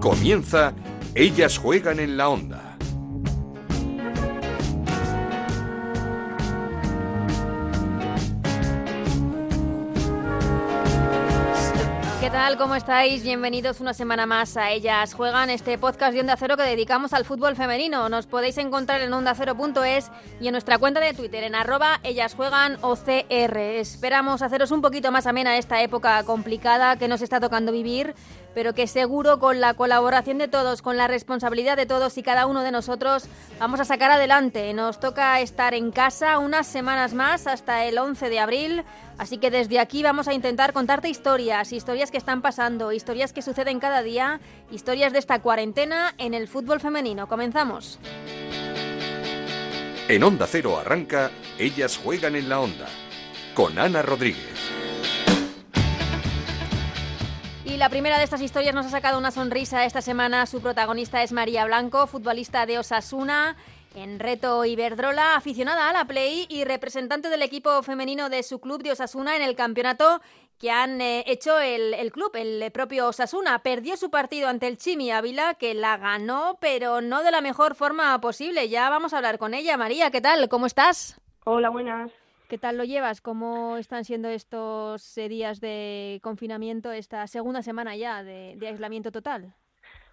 Comienza Ellas juegan en la onda. ¿Qué tal? ¿Cómo estáis? Bienvenidos una semana más a Ellas Juegan, este podcast de Onda Cero que dedicamos al fútbol femenino. Nos podéis encontrar en ondacero.es y en nuestra cuenta de Twitter en arroba Ellas Juegan OCR. Esperamos haceros un poquito más amena esta época complicada que nos está tocando vivir pero que seguro con la colaboración de todos, con la responsabilidad de todos y cada uno de nosotros vamos a sacar adelante. Nos toca estar en casa unas semanas más hasta el 11 de abril, así que desde aquí vamos a intentar contarte historias, historias que están pasando, historias que suceden cada día, historias de esta cuarentena en el fútbol femenino. Comenzamos. En Onda Cero arranca Ellas juegan en la onda con Ana Rodríguez. La primera de estas historias nos ha sacado una sonrisa esta semana. Su protagonista es María Blanco, futbolista de Osasuna. En Reto Iberdrola, aficionada a la Play y representante del equipo femenino de su club de Osasuna en el campeonato que han eh, hecho el, el, club, el propio Osasuna. Perdió su partido ante el Chimi Ávila, que la ganó, pero no de la mejor forma posible. Ya vamos a hablar con ella. María, ¿qué tal? ¿Cómo estás? Hola, buenas. ¿Qué tal lo llevas? ¿Cómo están siendo estos eh, días de confinamiento, esta segunda semana ya de, aislamiento total?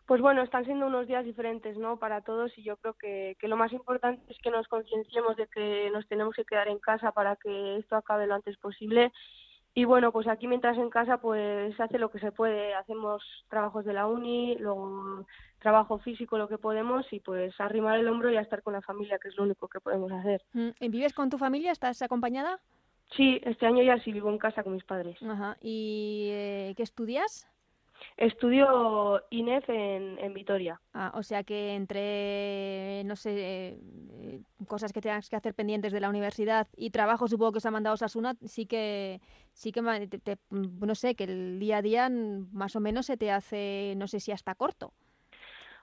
Pues bueno, están siendo unos días diferentes, ¿no? Para todos y yo creo que, que lo más importante es que nos concienciemos de que nos tenemos que quedar en casa para que esto acabe lo antes posible. Y bueno, pues aquí mientras en casa pues se hace lo que se puede. Hacemos trabajos de la uni, luego trabajo físico lo que podemos y pues arrimar el hombro y a estar con la familia, que es lo único que podemos hacer. Mm, ¿Vives con tu familia? ¿Estás acompañada? Sí, este año ya sí vivo en casa con mis padres. Ajá. ¿Y eh, qué estudias? Estudio INEF en, en, Vitoria. Ah, o sea que entre, no sé, eh, cosas que tengas que hacer pendientes de la universidad y trabajo, supongo que os ha mandado Sasuna, sí que, sí que, te, te, no sé, que el día a día más o menos se te hace, no sé si hasta corto.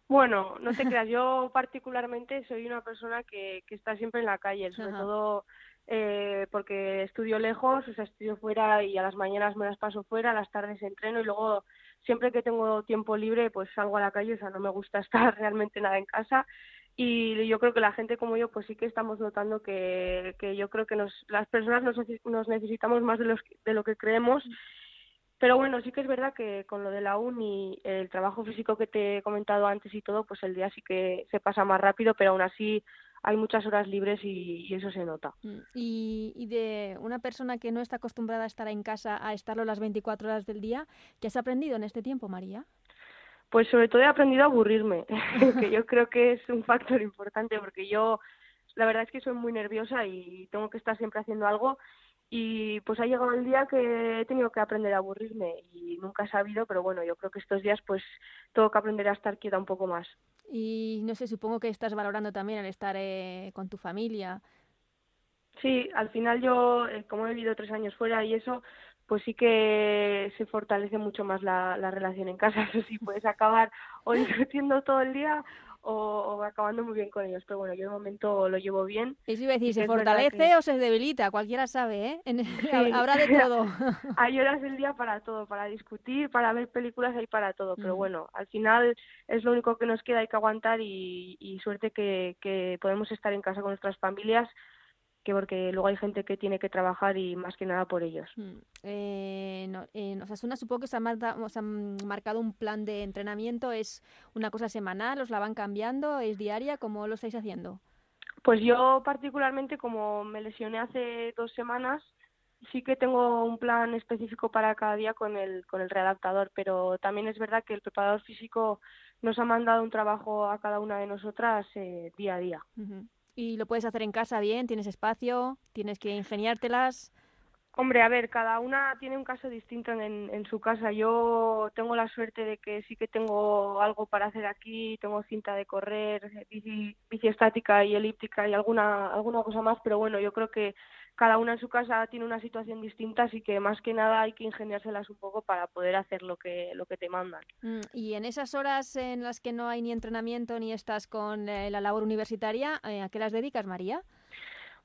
Bueno, no te creas, yo particularmente soy una persona que, que está siempre en la calle, sobre Ajá. todo eh, porque estudio lejos, o sea, estudio fuera y a las mañanas me las paso fuera, a las tardes entreno y luego siempre que tengo tiempo libre pues salgo a la calle, o sea, no me gusta estar realmente nada en casa y yo creo que la gente como yo pues sí que estamos notando que, que yo creo que nos, las personas nos, nos necesitamos más de, los, de lo que creemos pero bueno, sí que es verdad que con lo de la uni, el trabajo físico que te he comentado antes y todo, pues el día sí que se pasa más rápido, pero aún así hay muchas horas libres y, y eso se nota. Y, y, de una persona que no está acostumbrada a estar en casa, a estarlo las 24 horas del día, ¿qué has aprendido en este tiempo, María? Pues sobre todo he aprendido a aburrirme, que yo creo que es un factor importante porque yo la verdad es que soy muy nerviosa y tengo que estar siempre haciendo algo y pues ha llegado el día que he tenido que aprender a aburrirme y nunca he sabido, pero bueno, yo creo que estos días pues tengo que aprender a estar quieta un poco más. Y no sé, supongo que estás valorando también el estar eh, con tu familia. Sí, al final yo, eh, como he vivido tres años fuera y eso, pues sí que se fortalece mucho más la, la relación en casa. Eso sí, puedes acabar o discutiendo todo el día o, o, acabando muy bien con ellos. Pero bueno, yo de momento lo llevo bien. Eso iba a decir, ¿se fortalece que... o se debilita? Cualquiera sabe, ¿eh? En... Sí. Habrá de todo. hay horas del día para todo, para discutir, para ver películas, hay para todo. Pero mm. bueno, al final es lo único que nos queda, hay que aguantar y, y suerte que, que podemos estar en casa con nuestras familias que porque luego hay gente que tiene que trabajar y más que nada por ellos. Eh, no, Osasuna supongo que os han marcado un plan de entrenamiento, ¿es una cosa semanal, os la van cambiando, es diaria? ¿Cómo lo estáis haciendo? Pues yo particularmente como me lesioné hace dos semanas, sí que tengo un plan específico para cada día con el, con el readaptador, pero también es verdad que el preparador físico nos ha mandado un trabajo a cada una de nosotras eh, día a día. Uh -huh. ¿Y lo puedes hacer en casa bien? ¿Tienes espacio? ¿Tienes que ingeniártelas? Hombre, a ver, cada una tiene un caso distinto en, en, su casa. Yo tengo la suerte de que sí que tengo algo para hacer aquí, tengo cinta de correr, bici, bici estática y elíptica y alguna, alguna cosa más, pero bueno, yo creo que cada una en su casa tiene una situación distinta, así que más que nada hay que ingeniárselas un poco para poder hacer lo que, lo que te mandan. Mm, y en esas horas en las que no hay ni entrenamiento ni estás con eh, la labor universitaria, eh, ¿a qué las dedicas, María?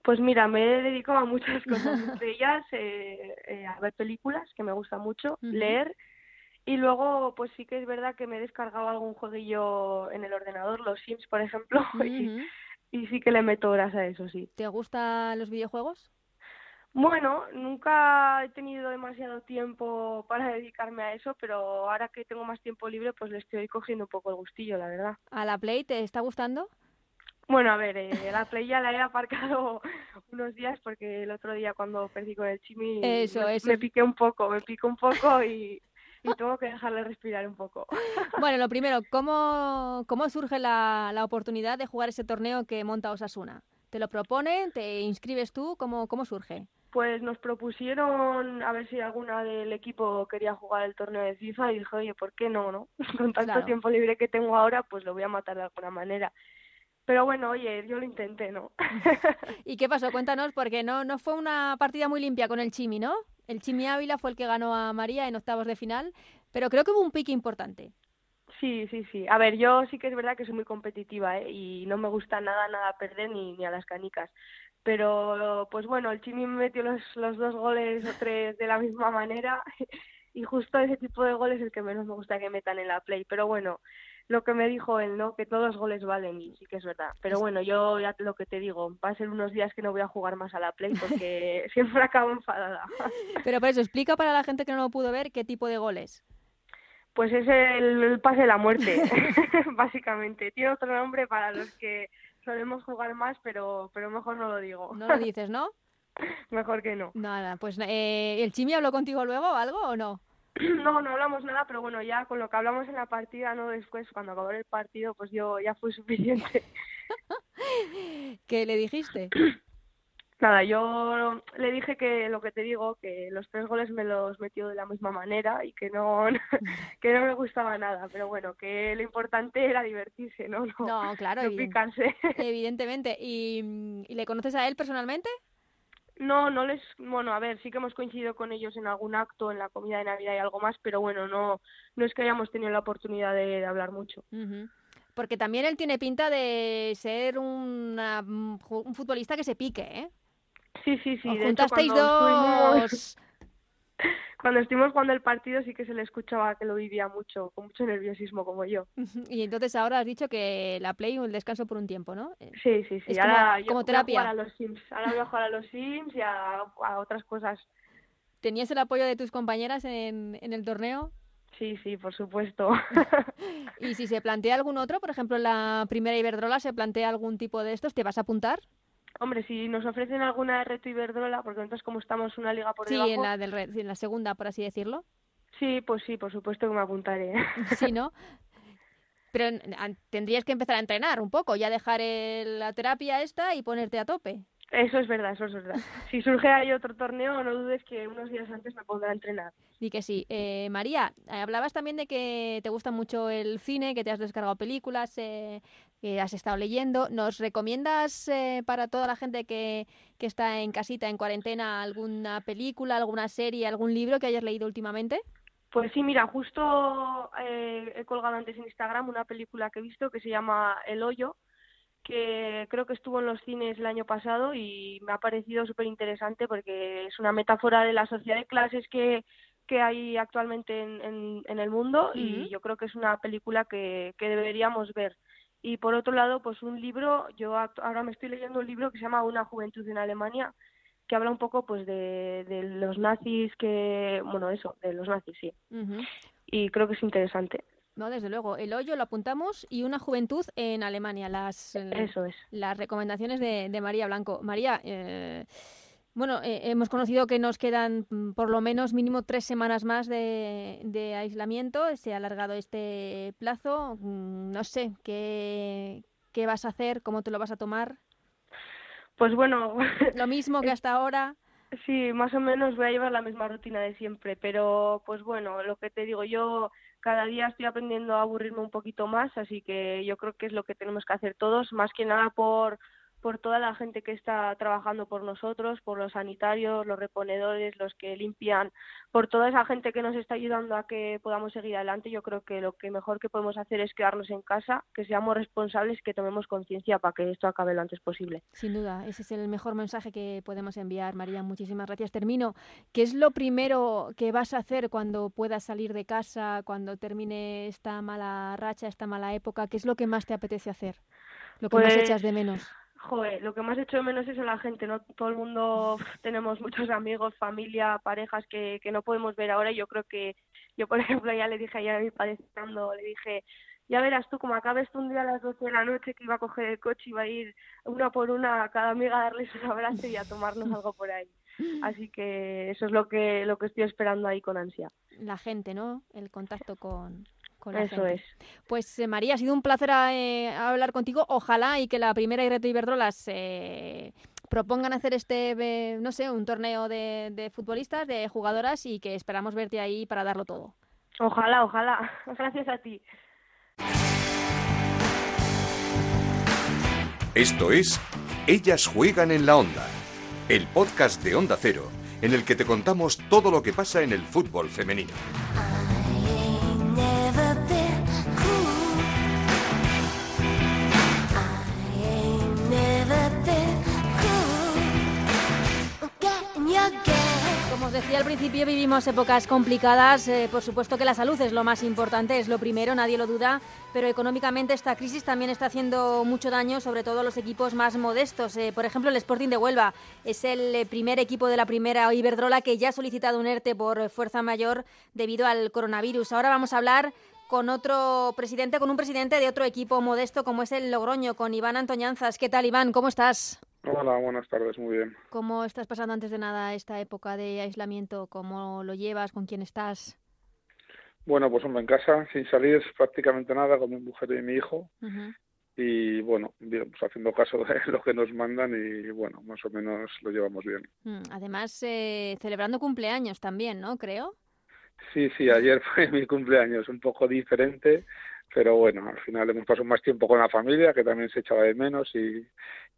Pues mira, me he dedicado a muchas cosas, entre ellas eh, eh, a ver películas, que me gusta mucho, uh -huh. leer Y luego, pues sí que es verdad que me he descargado algún jueguillo en el ordenador, los Sims, por ejemplo, y, y sí que le meto horas a eso, sí. ¿Te gustan los videojuegos? Bueno, nunca he tenido demasiado tiempo para dedicarme a eso, pero ahora que tengo más tiempo libre, pues le estoy cogiendo un poco el gustillo, la verdad. ¿A la Play te está gustando? Bueno, a ver, eh, la Play ya la he aparcado unos días porque el otro día cuando perdí con el Chimi eso, me, eso. me piqué un poco, me piqué un poco y, y tengo que dejarle respirar un poco. Bueno, lo primero, ¿cómo, cómo surge la, la oportunidad de jugar ese torneo que monta Osasuna? ¿Te lo proponen? ¿Te inscribes tú? ¿Cómo, cómo surge? Pues nos propusieron a ver si alguna del equipo quería jugar el torneo de FIFA y dije, oye, ¿por qué no, no? Con tanto Claro. tiempo libre que tengo ahora, pues lo voy a matar de alguna manera. Pero bueno, oye, yo lo intenté, ¿no? ¿Y qué pasó? Cuéntanos, porque no, no fue una partida muy limpia con el Chimi, ¿no? El Chimi Ávila fue el que ganó a María en octavos de final, pero creo que hubo un pique importante. Sí, sí, sí. A ver, yo sí que es verdad que soy muy competitiva, ¿eh? Y no me gusta nada, nada perder ni, ni a las canicas. Pero, pues bueno, el Chimi me metió los, los dos goles o tres de la misma manera y justo ese tipo de goles es el que menos me gusta que metan en la play. Pero bueno, lo que me dijo él, ¿no? Que todos los goles valen y sí que es verdad. Pero bueno, yo ya lo que te digo, va a ser unos días que no voy a jugar más a la play porque siempre acabo enfadada. Pero por eso, explica para la gente que no lo pudo ver qué tipo de goles. Pues es el, el pase de la muerte, básicamente. Tiene otro nombre para los que solemos jugar más, pero, pero mejor no lo digo. No lo dices, ¿no? mejor que no. Nada, pues eh, ¿el Chimi habló contigo luego o algo o no? No, no hablamos nada, pero bueno, ya con lo que hablamos en la partida, no después, cuando acabó el partido, pues yo ya fue suficiente. ¿Qué le dijiste? Nada, yo le dije que lo que te digo, que los tres goles me los metió de la misma manera y que no, que no me gustaba nada, pero bueno, que lo importante era divertirse, ¿no? No, No, claro, no picarse. evidentemente. ¿Y, ¿Y le conoces a él personalmente? No, no les, bueno, a ver, sí que hemos coincidido con ellos en algún acto, en la comida de Navidad y algo más, pero bueno, no, no es que hayamos tenido la oportunidad de, de hablar mucho. Porque también él tiene pinta de ser una- ju- un futbolista que se pique, ¿eh? Sí, sí, sí. Os de hecho, juntasteis cuando estuvimos- dos. Cuando estuvimos jugando el partido sí que se le escuchaba que lo vivía mucho, con mucho nerviosismo como yo. Y entonces ahora has dicho que la play el descanso por un tiempo, ¿no? Eh, Sí, sí, sí. Es ahora como- yo como voy a terapia. jugar a los Sims. Ahora voy a jugar a los Sims y a, a otras cosas. ¿Tenías el apoyo de tus compañeras en, en el torneo? Sí, sí, por supuesto. Y si se plantea algún otro, por ejemplo, en la primera Iberdrola se plantea algún tipo de estos, ¿te vas a apuntar? Hombre, si nos ofrecen alguna de reto Iberdrola, porque nosotros como estamos una liga por Sí, debajo, en la, del, re- en la segunda, por así decirlo. sí, pues sí, por supuesto que me apuntaré. Sí, ¿no? Pero tendrías que empezar a entrenar un poco, ya dejar el- la terapia esta y ponerte a tope. Eso es verdad, eso es verdad. Si surge ahí otro torneo, no dudes que unos días antes me pondré a entrenar. Di que sí. Eh, María, eh, hablabas también de que te gusta mucho el cine, que te has descargado películas, eh, que has estado leyendo. ¿Nos recomiendas eh, para toda la gente que, que está en casita, en cuarentena, alguna película, alguna serie, algún libro que hayas leído últimamente? Pues sí, mira, justo eh, he colgado antes en Instagram una película que he visto que se llama El Hoyo, que creo que estuvo en los cines el año pasado y me ha parecido súper interesante porque es una metáfora de la sociedad de clases que, que hay actualmente en, en, en el mundo y yo creo que es una película que, que deberíamos ver. Y por otro lado, pues un libro, yo ahora me estoy leyendo un libro que se llama Una juventud en Alemania, que habla un poco pues de, de los nazis que, bueno, eso, de los nazis, sí y creo que es interesante. No, desde luego. El hoyo lo apuntamos y una juventud en Alemania. Las, eh, Eso es. las recomendaciones de, de María Blanco. María, eh, bueno, eh, hemos conocido que nos quedan mm, por lo menos mínimo tres semanas más de, de aislamiento. Se ha alargado este plazo. Mm, No sé, ¿qué, ¿qué vas a hacer? ¿Cómo te lo vas a tomar? Pues bueno, Lo mismo que hasta ahora. sí, más o menos voy a llevar la misma rutina de siempre, pero pues bueno, lo que te digo, yo cada día estoy aprendiendo a aburrirme un poquito más, así que yo creo que es lo que tenemos que hacer todos, más que nada por por toda la gente que está trabajando por nosotros, por los sanitarios, los reponedores, los que limpian, por toda esa gente que nos está ayudando a que podamos seguir adelante. Yo creo que lo que mejor que podemos hacer es quedarnos en casa, que seamos responsables, que tomemos conciencia para que esto acabe lo antes posible. Sin duda, ese es el mejor mensaje que podemos enviar, María. Muchísimas gracias. Termino. ¿Qué es lo primero que vas a hacer cuando puedas salir de casa, cuando termine esta mala racha, esta mala época? ¿Qué es lo que más te apetece hacer? Lo que más Pues, echas de menos. Joder, lo que más echo de menos es a la gente, ¿no? Todo el mundo tenemos muchos amigos, familia, parejas que, que no podemos ver ahora. y Yo creo que, yo por ejemplo ya le dije ayer a mi padre estando, le dije, ya verás tú, como acabes tú un día a las 12 de la noche que iba a coger el coche y iba a ir una por una a cada amiga a darles un abrazo y a tomarnos algo por ahí. Así que eso es lo que, lo que estoy esperando ahí con ansia. La gente, ¿no? El contacto con, con la Eso gente. es. Pues eh, María, ha sido un placer eh, hablar contigo. Ojalá y que la primera y Reto Iberdrola se propongan hacer este, eh, no sé, un torneo de, de futbolistas, de jugadoras y que esperamos verte ahí para darlo todo. Ojalá, ojalá. Gracias a ti. Esto es Ellas juegan en la onda, el podcast de Onda Cero, en el que te contamos todo lo que pasa en el fútbol femenino. Decía al principio, vivimos épocas complicadas. eh, por supuesto que la salud es lo más importante, es lo primero, nadie lo duda. Pero económicamente esta crisis también está haciendo mucho daño, sobre todo a los equipos más modestos. Eh, por ejemplo, el Sporting de Huelva es el eh, primer equipo de la primera Iberdrola que ya ha solicitado un ERTE por fuerza mayor debido al coronavirus. Ahora vamos a hablar con otro presidente, con un presidente de otro equipo modesto como es el Logroño, con Iván Antoñanzas. ¿Qué tal, Iván? ¿Cómo estás? Hola, buenas tardes, muy bien. ¿Cómo estás pasando antes de nada esta época de aislamiento? ¿Cómo lo llevas? ¿Con quién estás? Bueno, pues hombre, en casa, sin salir prácticamente nada, con mi mujer y mi hijo. Ujú. Y bueno, bien, pues haciendo caso de lo que nos mandan y bueno, más o menos lo llevamos bien. Mm, Además, eh, celebrando cumpleaños también, ¿no? Creo. Sí, sí, ayer fue mi cumpleaños, un poco diferente, pero bueno, al final hemos pasado más tiempo con la familia, que también se echaba de menos, y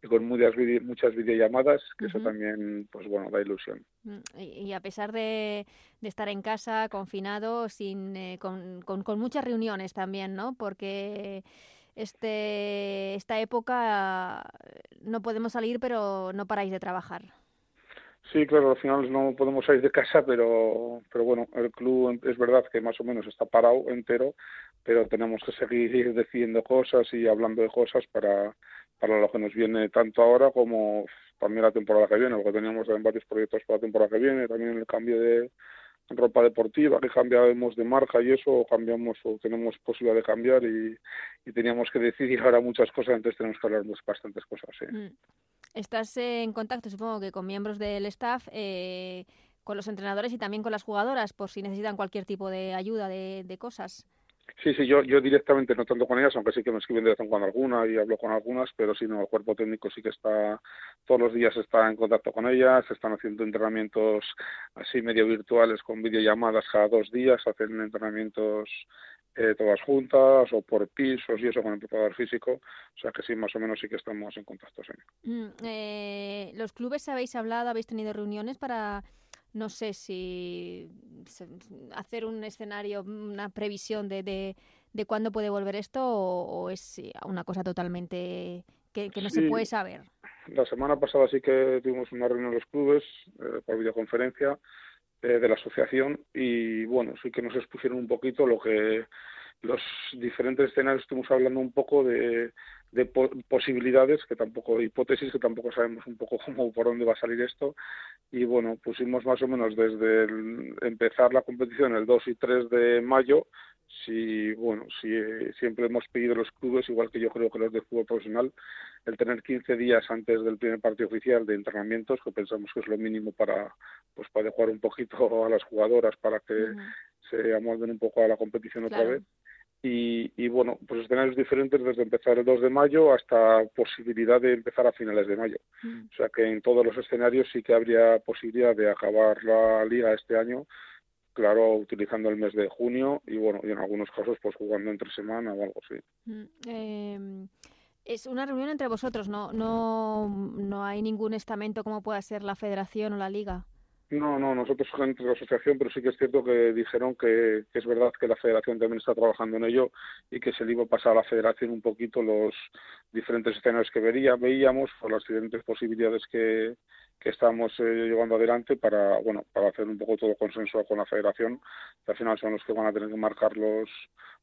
con muchas, muchas videollamadas, que eso también, pues bueno, da ilusión. Mm, Y, y a pesar de, de estar en casa, confinado, sin, eh, con, con- con muchas reuniones también, ¿no? Porque este, esta época eh, no podemos salir, pero no paráis de trabajar. Sí, claro, al final no podemos salir de casa, pero, pero bueno, el club es verdad que más o menos está parado entero, pero tenemos que seguir decidiendo cosas y hablando de cosas para, para lo que nos viene tanto ahora como también la temporada que viene, porque teníamos también varios proyectos para la temporada que viene, también el cambio de ropa deportiva, que cambiamos de marca y eso, cambiamos o tenemos posibilidad de cambiar y, teníamos que decidir ahora muchas cosas, entonces tenemos que hablar de bastantes cosas. Mm. Estás eh, en contacto, supongo que con miembros del staff, eh, con los entrenadores y también con las jugadoras, por si necesitan cualquier tipo de ayuda, de, de cosas. Sí, sí, yo, yo directamente no tanto con ellas, aunque sí que me escriben de vez en cuando alguna y hablo con algunas, pero sí, no, el cuerpo técnico sí que está, todos los días está en contacto con ellas, están haciendo entrenamientos así medio virtuales con videollamadas cada dos días, hacen entrenamientos eh, todas juntas o por pisos y eso con el preparador físico, o sea que sí, más o menos sí que estamos en contacto, sí. Mm, eh, ¿Los clubes habéis hablado, habéis tenido reuniones para, no sé si hacer un escenario, una previsión de, de, de cuándo puede volver esto o, o es una cosa totalmente que, que no se puede saber? La semana pasada sí que tuvimos una reunión en los clubes eh, por videoconferencia eh, de la asociación y bueno, sí que nos expusieron un poquito lo que los diferentes escenarios estuvimos hablando un poco de, de po- posibilidades que tampoco hipótesis que tampoco sabemos un poco cómo por dónde va a salir esto. Y bueno pusimos más o menos desde el- empezar la competición el 2 y 3 de mayo. Si bueno si eh, siempre hemos pedido los clubes igual que yo creo que los de fútbol profesional el tener 15 días antes del primer partido oficial de entrenamientos que pensamos que es lo mínimo para pues para jugar un poquito a las jugadoras para que se amolden un poco a la competición otra vez y, y bueno pues escenarios diferentes desde empezar el 2 de mayo hasta posibilidad de empezar a finales de mayo mm. o sea que en todos los escenarios sí que habría posibilidad de acabar la liga este año claro utilizando el mes de junio y bueno y en algunos casos pues jugando entre semana o algo así Mm, em, Es una reunión entre vosotros, no, no, no hay ningún estamento como pueda ser la federación o la liga. No, no, nosotros entre la asociación, pero sí que es cierto que dijeron que, que, es verdad que la federación también está trabajando en ello y que se le iba a pasar a la federación un poquito los diferentes escenarios que vería, veíamos por las diferentes posibilidades que, que estamos eh, llevando adelante para bueno para hacer un poco todo consenso con la federación que al final son los que van a tener que marcar los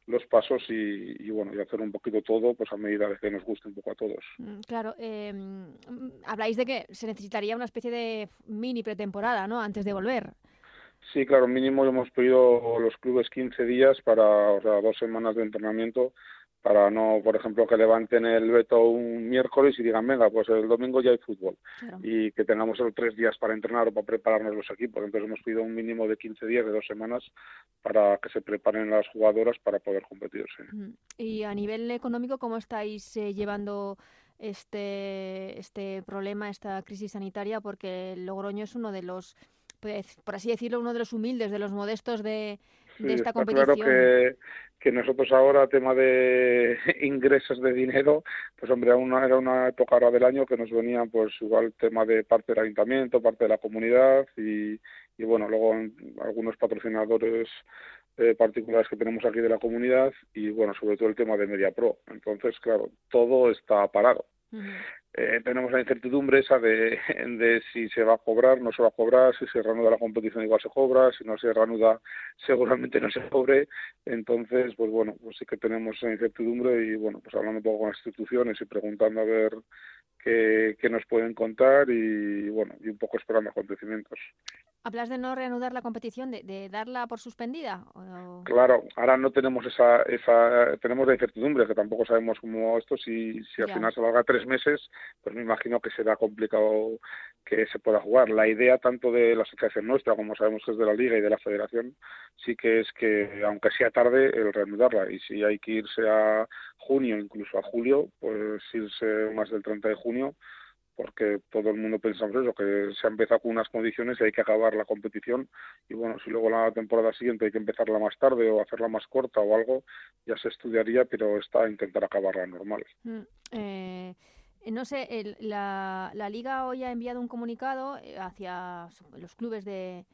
los pasos y, y, bueno y hacer un poquito todo pues a medida de que nos guste un poco a todos Mm, Claro, eh, habláis de que se necesitaría una especie de mini pretemporada, ¿no? Antes de volver. Sí, claro, mínimo hemos pedido los clubes 15 días para, o sea, dos semanas de entrenamiento para no, por ejemplo, que levanten el veto un miércoles y digan, venga, pues el domingo ya hay fútbol. Claro. Y que tengamos solo tres días para entrenar o para prepararnos los equipos. Entonces hemos pedido un mínimo de 15 días, de dos semanas, para que se preparen las jugadoras para poder competir. Sí. Mm. Y a nivel económico, ¿cómo estáis eh, llevando este, este problema, esta crisis sanitaria? Porque Logroño es uno de los, pues, por así decirlo, uno de los humildes, de los modestos de, Sí, de esta está competición. claro que, que nosotros ahora, tema de ingresos de dinero, pues hombre, una, era una época ahora del año que nos venían pues igual tema de parte del ayuntamiento, parte de la comunidad y, y bueno, luego algunos patrocinadores eh, particulares que tenemos aquí de la comunidad y bueno, sobre todo el tema de MediaPro. Entonces, claro, todo está parado. Eh, tenemos la incertidumbre esa de, de si se va a cobrar, no se va a cobrar, si se reanuda la competición igual se cobra, si no se reanuda seguramente no se cobre. Entonces, pues bueno, pues sí que tenemos esa incertidumbre y bueno, pues hablando un poco con las instituciones y preguntando a ver qué, qué nos pueden contar y bueno, y un poco esperando acontecimientos. ¿Hablas de no reanudar la competición, de, de darla por suspendida? O- Claro, ahora no tenemos esa, esa, tenemos la incertidumbre, que tampoco sabemos cómo esto, si, si al Ya. final se larga tres meses, pues me imagino que será complicado que se pueda jugar. La idea tanto de la asociación nuestra, como sabemos que es de la Liga y de la Federación, sí que es que, aunque sea tarde, el reanudarla. Y si hay que irse a junio, incluso a julio, pues irse más del 30 de junio, porque todo el mundo pensamos eso, que se ha empezado con unas condiciones y hay que acabar la competición y bueno, si luego la temporada siguiente hay que empezarla más tarde o hacerla más corta o algo, ya se estudiaría, pero está intentar acabarla normal. Mm, eh, no sé, el- la, la liga hoy ha enviado un comunicado eh, hacia los clubes de,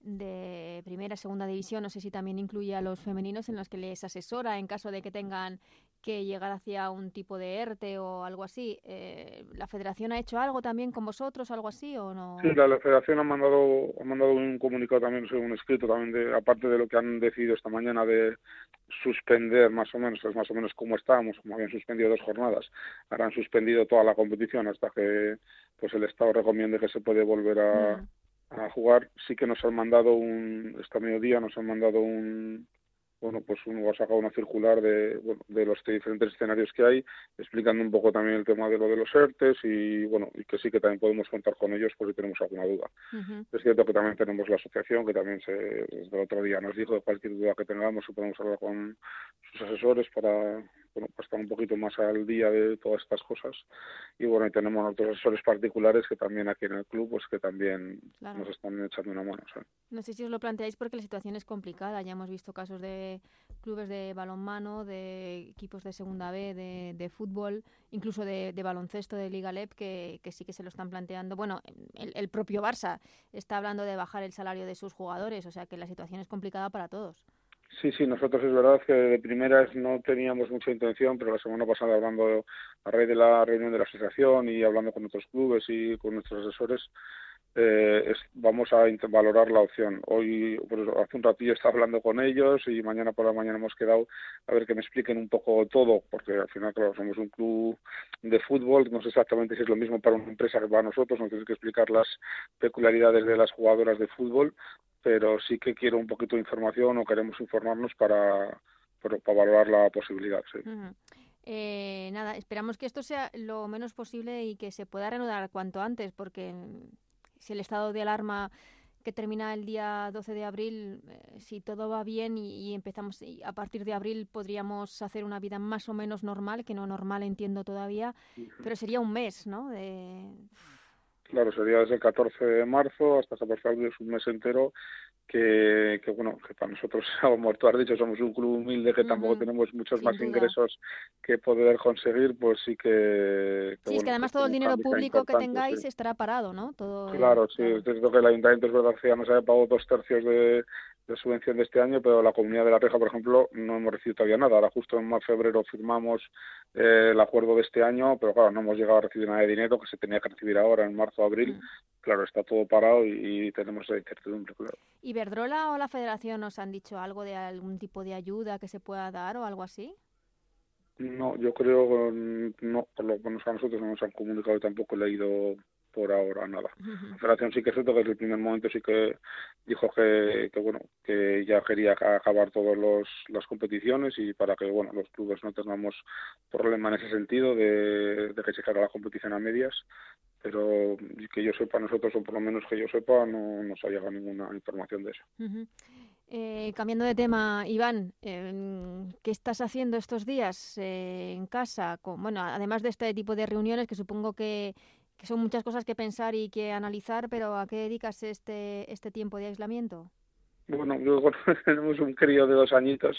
de primera, segunda división, no sé si también incluye a los femeninos en los que les asesora en caso de que tengan que llegar hacia un tipo de ERTE o algo así. Eh, ¿La federación ha hecho algo también con vosotros, algo así o no? Sí, la, la Federación ha mandado ha mandado un comunicado también, un escrito también, de, aparte de lo que han decidido esta mañana de suspender más o menos, es más o menos como estábamos, como habían suspendido dos jornadas, ahora han suspendido toda la competición hasta que pues el Estado recomiende que se puede volver a, Mm, a jugar. Sí que nos han mandado un, esta mediodía nos han mandado un, bueno, pues uno ha sacado una circular de, bueno, de los diferentes escenarios que hay, explicando un poco también el tema de lo de los ERTES y, bueno, y que sí que también podemos contar con ellos por si tenemos alguna duda. Es cierto que también tenemos la asociación, que también se, desde el otro día nos dijo que cualquier duda que tengamos, que podemos hablar con sus asesores para, bueno, para estar un poquito más al día de todas estas cosas. Y bueno, y tenemos otros asesores particulares que también aquí en el club, pues que también Claro. nos están echando una mano. ¿sabes? No sé si os lo planteáis porque la situación es complicada. Ya hemos visto casos de clubes de balonmano, de equipos de segunda B, de, de fútbol, incluso de, de baloncesto de Liga LEP, que, que sí que se lo están planteando. Bueno, el, el propio Barça está hablando de bajar el salario de sus jugadores, o sea que la situación es complicada para todos. Sí, sí, nosotros es verdad que de primeras no teníamos mucha intención, pero la semana pasada hablando a raíz de la reunión de la asociación y hablando con otros clubes y con nuestros asesores, eh, es- vamos a valorar la opción. Hoy, pues, hace un ratillo estaba hablando con ellos y mañana por la mañana hemos quedado a ver que me expliquen un poco todo, porque al final, claro, somos un club de fútbol, no sé exactamente si es lo mismo para una empresa que para nosotros, nos tienen que explicar las peculiaridades de las jugadoras de fútbol, pero sí que quiero un poquito de información o queremos informarnos para, para, valorar la posibilidad. Eh, nada, esperamos que esto sea lo menos posible y que se pueda reanudar cuanto antes, porque si el estado de alarma que termina el día 12 de abril, eh, si todo va bien y, y empezamos y a partir de abril podríamos hacer una vida más o menos normal, que no normal entiendo todavía, pero sería un mes, ¿no? De... Claro, sería desde el 14 de marzo hasta el 14 de abril, es un mes entero que, que, bueno, que para nosotros, como tú has dicho, somos un club humilde que tampoco tenemos muchos más ingresos que poder conseguir, pues sí que... sí, es que además todo el dinero público que tengáis estará parado, ¿no? Todo, claro, sí, es cierto que el ayuntamiento es verdad que ya nos ha pagado dos tercios de, de subvención de este año, pero la comunidad de La Reja, por ejemplo, no hemos recibido todavía nada. Ahora justo en febrero firmamos eh, el acuerdo de este año, pero claro, no hemos llegado a recibir nada de dinero que se tenía que recibir ahora en marzo o abril. Mm. Claro, está todo parado y, tenemos esa incertidumbre, claro. ¿Y Verdrola o la Federación nos han dicho algo de algún tipo de ayuda que se pueda dar o algo así? No, yo creo no, por lo menos a nosotros no nos han comunicado y tampoco he leído por ahora nada. La federación sí que es cierto que desde el primer momento sí que dijo que, que bueno que ya quería acabar todas las competiciones y para que bueno los clubes no tengamos problema en ese sentido de, que se haga la competición a medias pero que yo sepa nosotros o por lo menos que yo sepa no nos ha llegado ninguna información de eso. Eh, cambiando de tema, Iván, em, ¿qué estás haciendo estos días eh, en casa? Con, bueno, además de este tipo de reuniones que supongo que son muchas cosas que pensar y que analizar, pero ¿a qué dedicas este, este tiempo de aislamiento? Bueno, luego tenemos un crío de dos añitos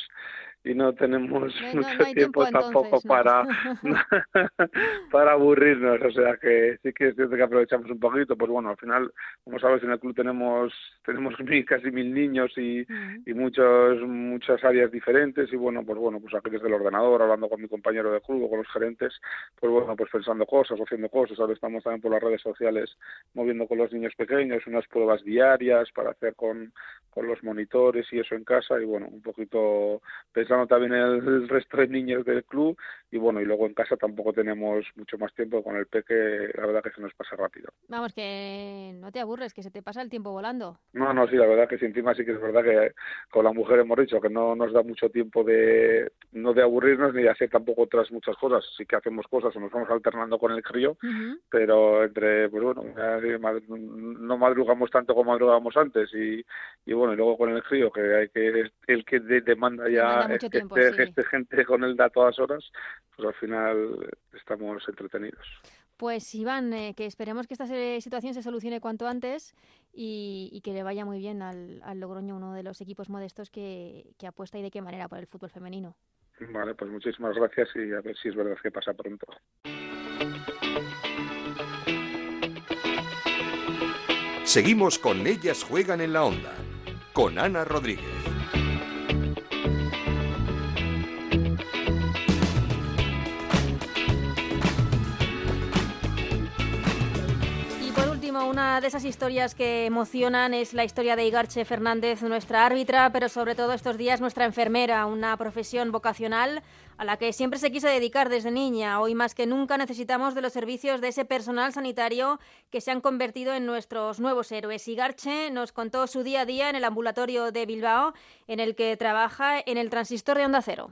y no tenemos mucho tiempo, tampoco para para aburrirnos o sea que sí que es cierto que aprovechamos un poquito. Pues bueno al final como sabes en el club tenemos tenemos casi mil niños y, y muchos muchas áreas diferentes y bueno pues bueno pues aquí desde el ordenador hablando con mi compañero de club con los gerentes pues bueno pues pensando cosas haciendo cosas. Ahora estamos también por las redes sociales moviendo con los niños pequeños unas pruebas diarias para hacer con con los monitores y eso en casa y bueno un poquito pensando también el resto de niños del club y bueno, y luego en casa tampoco tenemos mucho más tiempo con el peque, la verdad que se nos pasa rápido. Vamos, que no te aburres, que se te pasa el tiempo volando. No, no, sí, la verdad que sí, encima sí que es verdad que con la mujer hemos dicho que no nos da mucho tiempo de, no de aburrirnos ni de hacer tampoco otras muchas cosas, sí que hacemos cosas o nos vamos alternando con el crío, pero entre, pues bueno, no madrugamos tanto como madrugábamos antes y, y bueno, y luego con el crío que hay que, el que demanda ya que esté, gente con él a todas horas, pues al final estamos entretenidos. Pues Iván, eh, que esperemos que esta situación se solucione cuanto antes y, que le vaya muy bien al, Logroño, uno de los equipos modestos que, que, apuesta y de qué manera por el fútbol femenino. Vale, pues muchísimas gracias y a ver si es verdad que pasa pronto. Seguimos con Ellas Juegan en la Onda, con Ana Rodríguez. Una de esas historias que emocionan es la historia de Igarche Fernández, nuestra árbitra, pero sobre todo estos días nuestra enfermera, una profesión vocacional a la que siempre se quiso dedicar desde niña. Hoy más que nunca necesitamos de los servicios de ese personal sanitario que se han convertido en nuestros nuevos héroes. Igarche nos contó su día a día en el ambulatorio de Bilbao, en el que trabaja en el transistor de Onda Cero.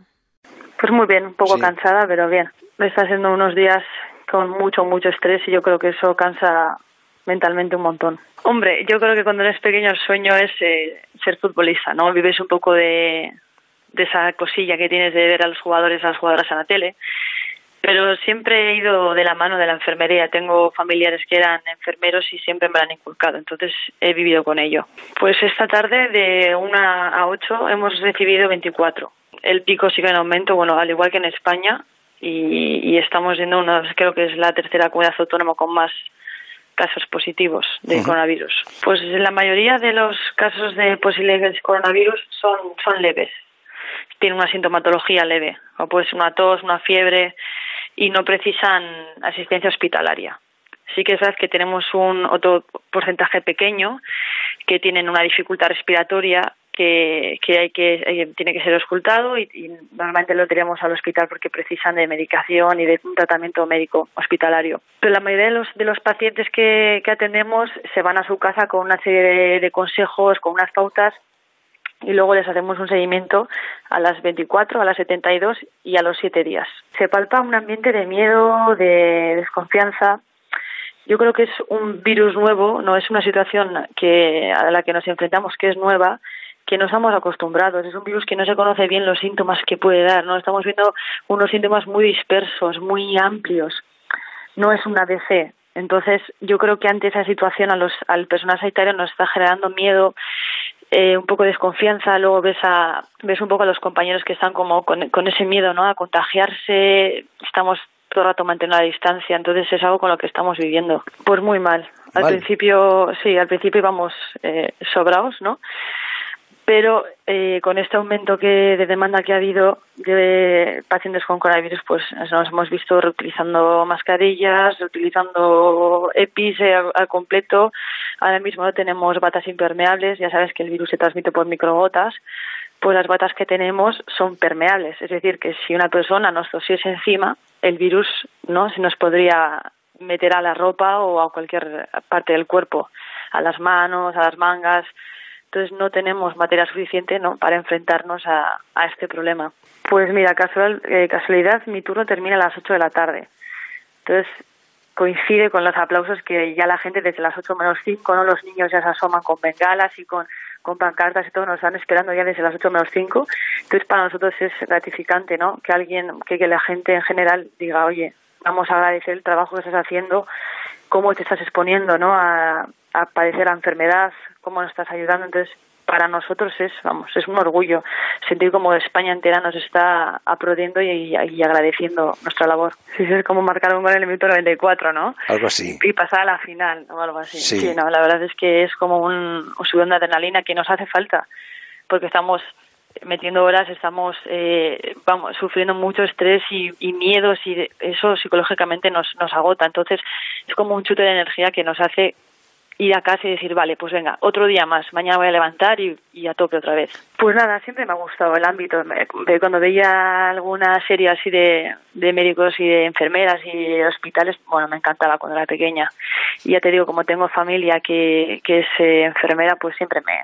Pues muy bien, un poco cansada, pero bien. Está siendo unos días con mucho, mucho estrés y yo creo que eso cansa mentalmente un montón. Hombre, yo creo que cuando eres pequeño el sueño es eh, ser futbolista, ¿no? Vives un poco de, de esa cosilla que tienes de ver a los jugadores, a las jugadoras en la tele. Pero siempre he ido de la mano de la enfermería. Tengo familiares que eran enfermeros y siempre me han inculcado. Entonces he vivido con ello. Pues esta tarde de una a ocho hemos recibido 24. El pico sigue en aumento, bueno, al igual que en España. Y, y estamos viendo una, creo que es la tercera comunidad autónoma con más casos positivos de coronavirus. Pues la mayoría de los casos de posibles coronavirus son, son leves. Tienen una sintomatología leve, o puede ser una tos, una fiebre, y no precisan asistencia hospitalaria. Sí que es verdad que tenemos un otro porcentaje pequeño que tienen una dificultad respiratoria que, que hay que eh, tiene que ser auscultado y, normalmente lo tenemos al hospital porque precisan de medicación y de un tratamiento médico hospitalario. Pero la mayoría de los, de los pacientes que, que atendemos se van a su casa con una serie de, de consejos, con unas pautas y luego les hacemos un seguimiento a las 24, a las 72 y a los 7 días. Se palpa un ambiente de miedo, de desconfianza. Yo creo que es un virus nuevo, no es una situación que a la que nos enfrentamos que es nueva que no estamos acostumbrados. Es un virus que no se conoce bien los síntomas que puede dar, ¿no? Estamos viendo unos síntomas muy dispersos, muy amplios. No es una DC. Entonces, yo creo que ante esa situación a los, al personal sanitario nos está generando miedo, eh, un poco de desconfianza, luego ves a ves un poco a los compañeros que están como con, con ese miedo, ¿no? A contagiarse, estamos todo el rato manteniendo la distancia, entonces es algo con lo que estamos viviendo. Pues muy mal. Al principio, sí, al principio íbamos eh, sobrados, ¿no? Pero eh, con este aumento que de demanda que ha habido de pacientes con coronavirus, pues nos hemos visto reutilizando mascarillas, reutilizando EPIs eh, al, completo. Ahora mismo no tenemos batas impermeables, ya sabes que el virus se transmite por microgotas. Pues las batas que tenemos son permeables, es decir, que si una persona nos tosiese encima, el virus no se nos podría meter a la ropa o a cualquier parte del cuerpo, a las manos, a las mangas entonces no tenemos materia suficiente ¿no? para enfrentarnos a, a este problema. Pues mira, casual, eh, casualidad, mi turno termina a las 8 de la tarde. Entonces coincide con los aplausos que ya la gente desde las 8 menos 5, ¿no? los niños ya se asoman con bengalas y con, con pancartas y todo, nos están esperando ya desde las 8 menos 5. Entonces para nosotros es gratificante ¿no? que alguien, que, que la gente en general diga, oye, vamos a agradecer el trabajo que estás haciendo, cómo te estás exponiendo ¿no? a, a padecer la enfermedad, cómo nos estás ayudando. Entonces, para nosotros es, vamos, es un orgullo sentir como España entera nos está aplaudiendo y, agradeciendo nuestra labor. Sí, es como marcar un gol en el minuto 94, ¿no? Algo así. Y pasar a la final o algo así. Sí. no, la verdad es que es como un, un subidón de adrenalina que nos hace falta porque estamos metiendo horas, estamos eh, vamos sufriendo mucho estrés y, y miedos y de- eso psicológicamente nos, nos agota. Entonces es como un chute de energía que nos hace ir a casa y decir, vale, pues venga, otro día más, mañana voy a levantar y, y a tope otra vez. Pues nada, siempre me ha gustado el ámbito. Cuando veía alguna serie así de, de médicos y de enfermeras y de hospitales, bueno, me encantaba cuando era pequeña. Y ya te digo, como tengo familia que, que es eh, enfermera, pues siempre me,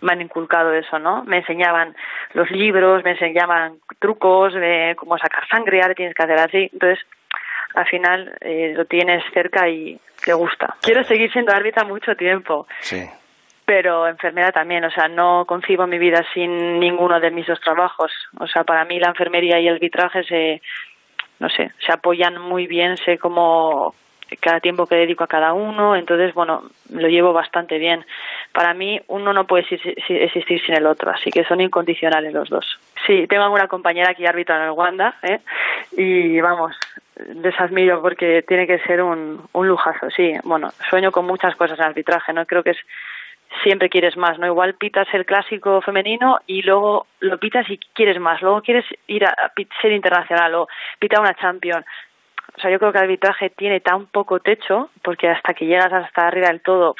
me han inculcado eso, ¿no? Me enseñaban los libros, me enseñaban trucos de cómo sacar sangre, ahora tienes que hacer así. Entonces, al final eh, lo tienes cerca y te gusta. Quiero seguir siendo árbitra mucho tiempo, Sí. pero enfermera también. O sea, no concibo mi vida sin ninguno de mis dos trabajos. O sea, para mí la enfermería y el arbitraje se, no sé, se apoyan muy bien. Sé cómo cada tiempo que dedico a cada uno, entonces, bueno, lo llevo bastante bien. Para mí, uno no puede existir, sin el otro, así que son incondicionales los dos. Sí, tengo alguna compañera que arbitra en el Wanda, ¿eh? y vamos, les admiro porque tiene que ser un, un lujazo, sí. Bueno, sueño con muchas cosas en arbitraje, ¿no? Creo que es siempre quieres más, ¿no? Igual pitas el clásico femenino y luego lo pitas y quieres más, luego quieres ir a, ser internacional o pitar una champion. O sea, yo creo que el arbitraje tiene tan poco techo, porque hasta que llegas hasta arriba del todo,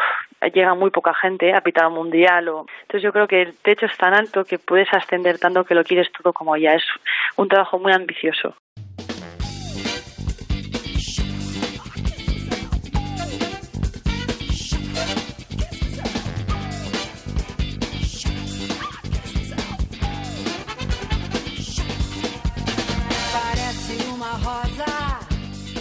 llega muy poca gente a pitar un mundial. O... Entonces yo creo que el techo es tan alto que puedes ascender tanto que lo quieres todo como ya. Es un trabajo muy ambicioso.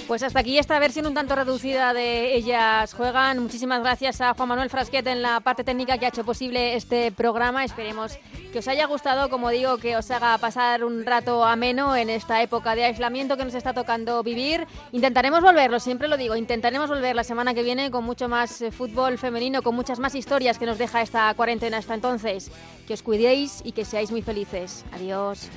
Pues hasta aquí esta versión un tanto reducida de Ellas Juegan. Muchísimas gracias a Juan Manuel Frasquet en la parte técnica que ha hecho posible este programa. Esperemos que os haya gustado, como digo, que os haga pasar un rato ameno en esta época de aislamiento que nos está tocando vivir. Intentaremos volverlo, siempre lo digo, intentaremos volver la semana que viene con mucho más eh, fútbol femenino, con muchas más historias que nos deja esta cuarentena hasta entonces. Que os cuidéis y que seáis muy felices. Adiós.